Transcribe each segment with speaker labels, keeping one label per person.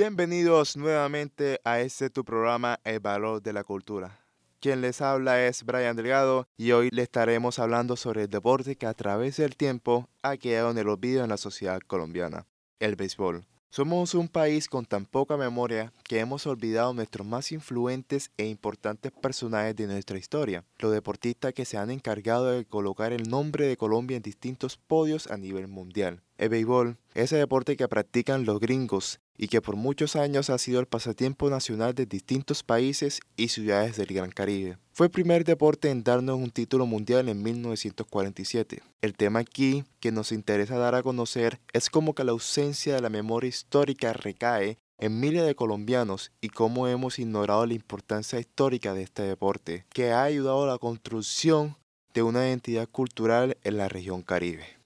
Speaker 1: Bienvenidos nuevamente a este tu programa El Valor de la Cultura. Quien les habla es Brian Delgado y hoy le estaremos hablando sobre el deporte que a través del tiempo ha quedado en el olvido en la sociedad colombiana, el béisbol. Somos un país con tan poca memoria que hemos olvidado nuestros más influentes e importantes personajes de nuestra historia, los deportistas que se han encargado de colocar el nombre de Colombia en distintos podios a nivel mundial. El béisbol, ese deporte que practican los gringos y que por muchos años ha sido el pasatiempo nacional de distintos países y ciudades del Gran Caribe. Fue el primer deporte en darnos un título mundial en 1947. El tema aquí que nos interesa dar a conocer es cómo que la ausencia de la memoria histórica recae en miles de colombianos y cómo hemos ignorado la importancia histórica de este deporte, que ha ayudado a la construcción de una identidad cultural en la región caribe.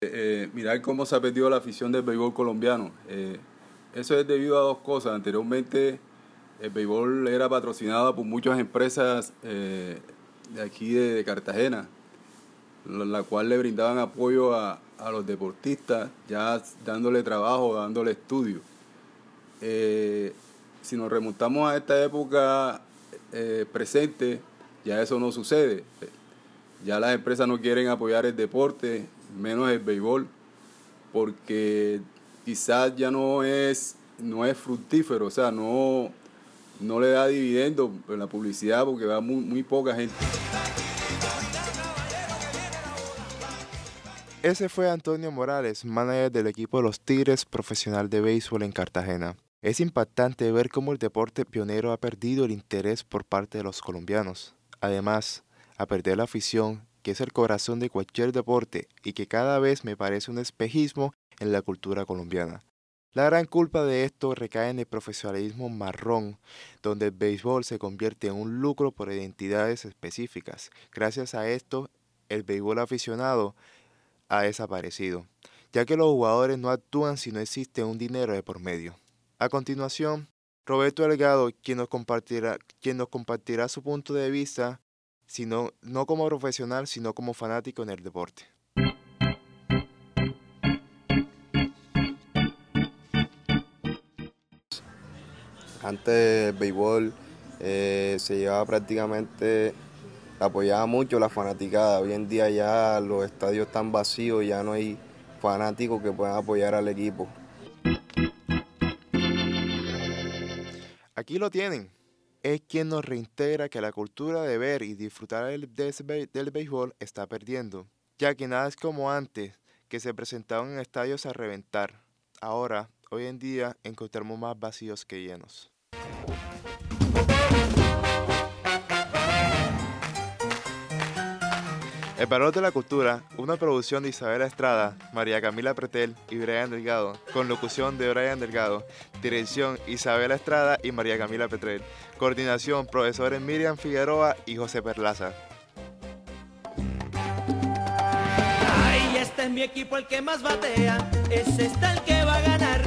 Speaker 2: Eh, mirar cómo se ha perdido la afición del béisbol colombiano. Eh, eso es debido a dos cosas. Anteriormente el béisbol era patrocinado por muchas empresas eh, de aquí de, Cartagena, la, cual le brindaban apoyo a, a, los deportistas, ya dándole trabajo, dándole estudio. si nos remontamos a esta época presente, ya eso no sucede. Ya las empresas no quieren apoyar el deporte, menos el béisbol, porque quizás ya no es, no es fructífero, o sea, no, no le da dividendo en la publicidad porque va muy, muy poca gente.
Speaker 1: Ese fue Antonio Morales, manager del equipo de los Tigres profesional de béisbol en Cartagena. Es impactante ver cómo el deporte pionero ha perdido el interés por parte de los colombianos. Además, a perder la afición que es el corazón de cualquier deporte y que cada vez me parece un espejismo en la cultura colombiana. La gran culpa de esto recae en el profesionalismo marrón, donde el béisbol se convierte en un lucro por identidades específicas. Gracias a esto, el béisbol aficionado ha desaparecido, ya que los jugadores no actúan si no existe un dinero de por medio. A continuación, Roberto Delgado, quien nos compartirá, quien nos compartirá su punto de vista sino, no como profesional, sino como fanático en el deporte.
Speaker 3: Antes el béisbol eh, se llevaba prácticamente, apoyaba mucho la fanaticada. Hoy en día ya los estadios están vacíos, ya no hay fanáticos que puedan apoyar al equipo.
Speaker 1: Aquí lo tienen es quien nos reintegra que la cultura de ver y disfrutar del, del béisbol está perdiendo, ya que nada es como antes, que se presentaban en estadios a reventar. Ahora, hoy en día, encontramos más vacíos que llenos. El Valor de la Cultura, una producción de Isabela Estrada, María Camila Pretel y Brian Delgado, con locución de Brian Delgado, dirección Isabela Estrada y María Camila Pretel, coordinación profesores Miriam Figueroa y José Perlaza.
Speaker 4: Ay, este es mi equipo el que más batea, es este el que va a ganar.